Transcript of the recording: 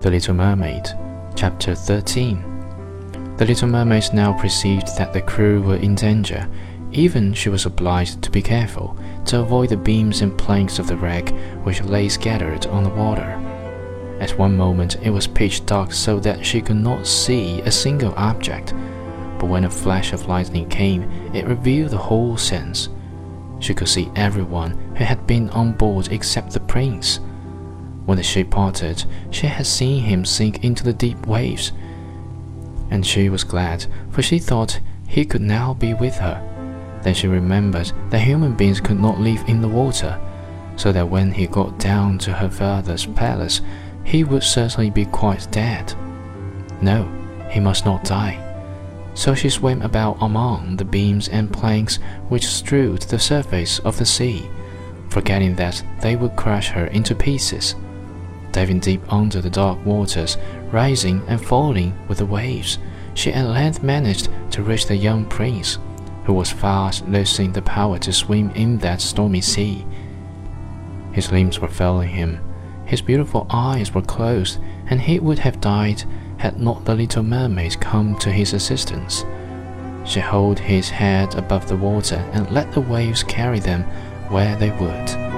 The Little Mermaid, Chapter 13. The little mermaid now perceived that the crew were in danger. Even she was obliged to be careful to avoid the beams and planks of the wreck which lay scattered on the water. At one moment it was pitch dark so that she could not see a single object, but when a flash of lightning came, it revealed the whole scene. She could see everyone who had been on board except the prince. When the ship parted, she had seen him sink into the deep waves, and she was glad, for she thought he could now be with her. Then she remembered that human beings could not live in the water, so that when he got down to her father's palace, he would certainly be quite dead. No, he must not die. So she swam about among the beams and planks which strewed the surface of the sea, forgetting that they would crush her into pieces. Diving deep under the dark waters, rising and falling with the waves, she at length managed to reach the young prince, who was fast losing the power to swim in that stormy sea. His limbs were failing him his beautiful eyes were closed, and he would have died had not the little mermaid come to his assistance. She held his head above the water and let the waves carry them where they would.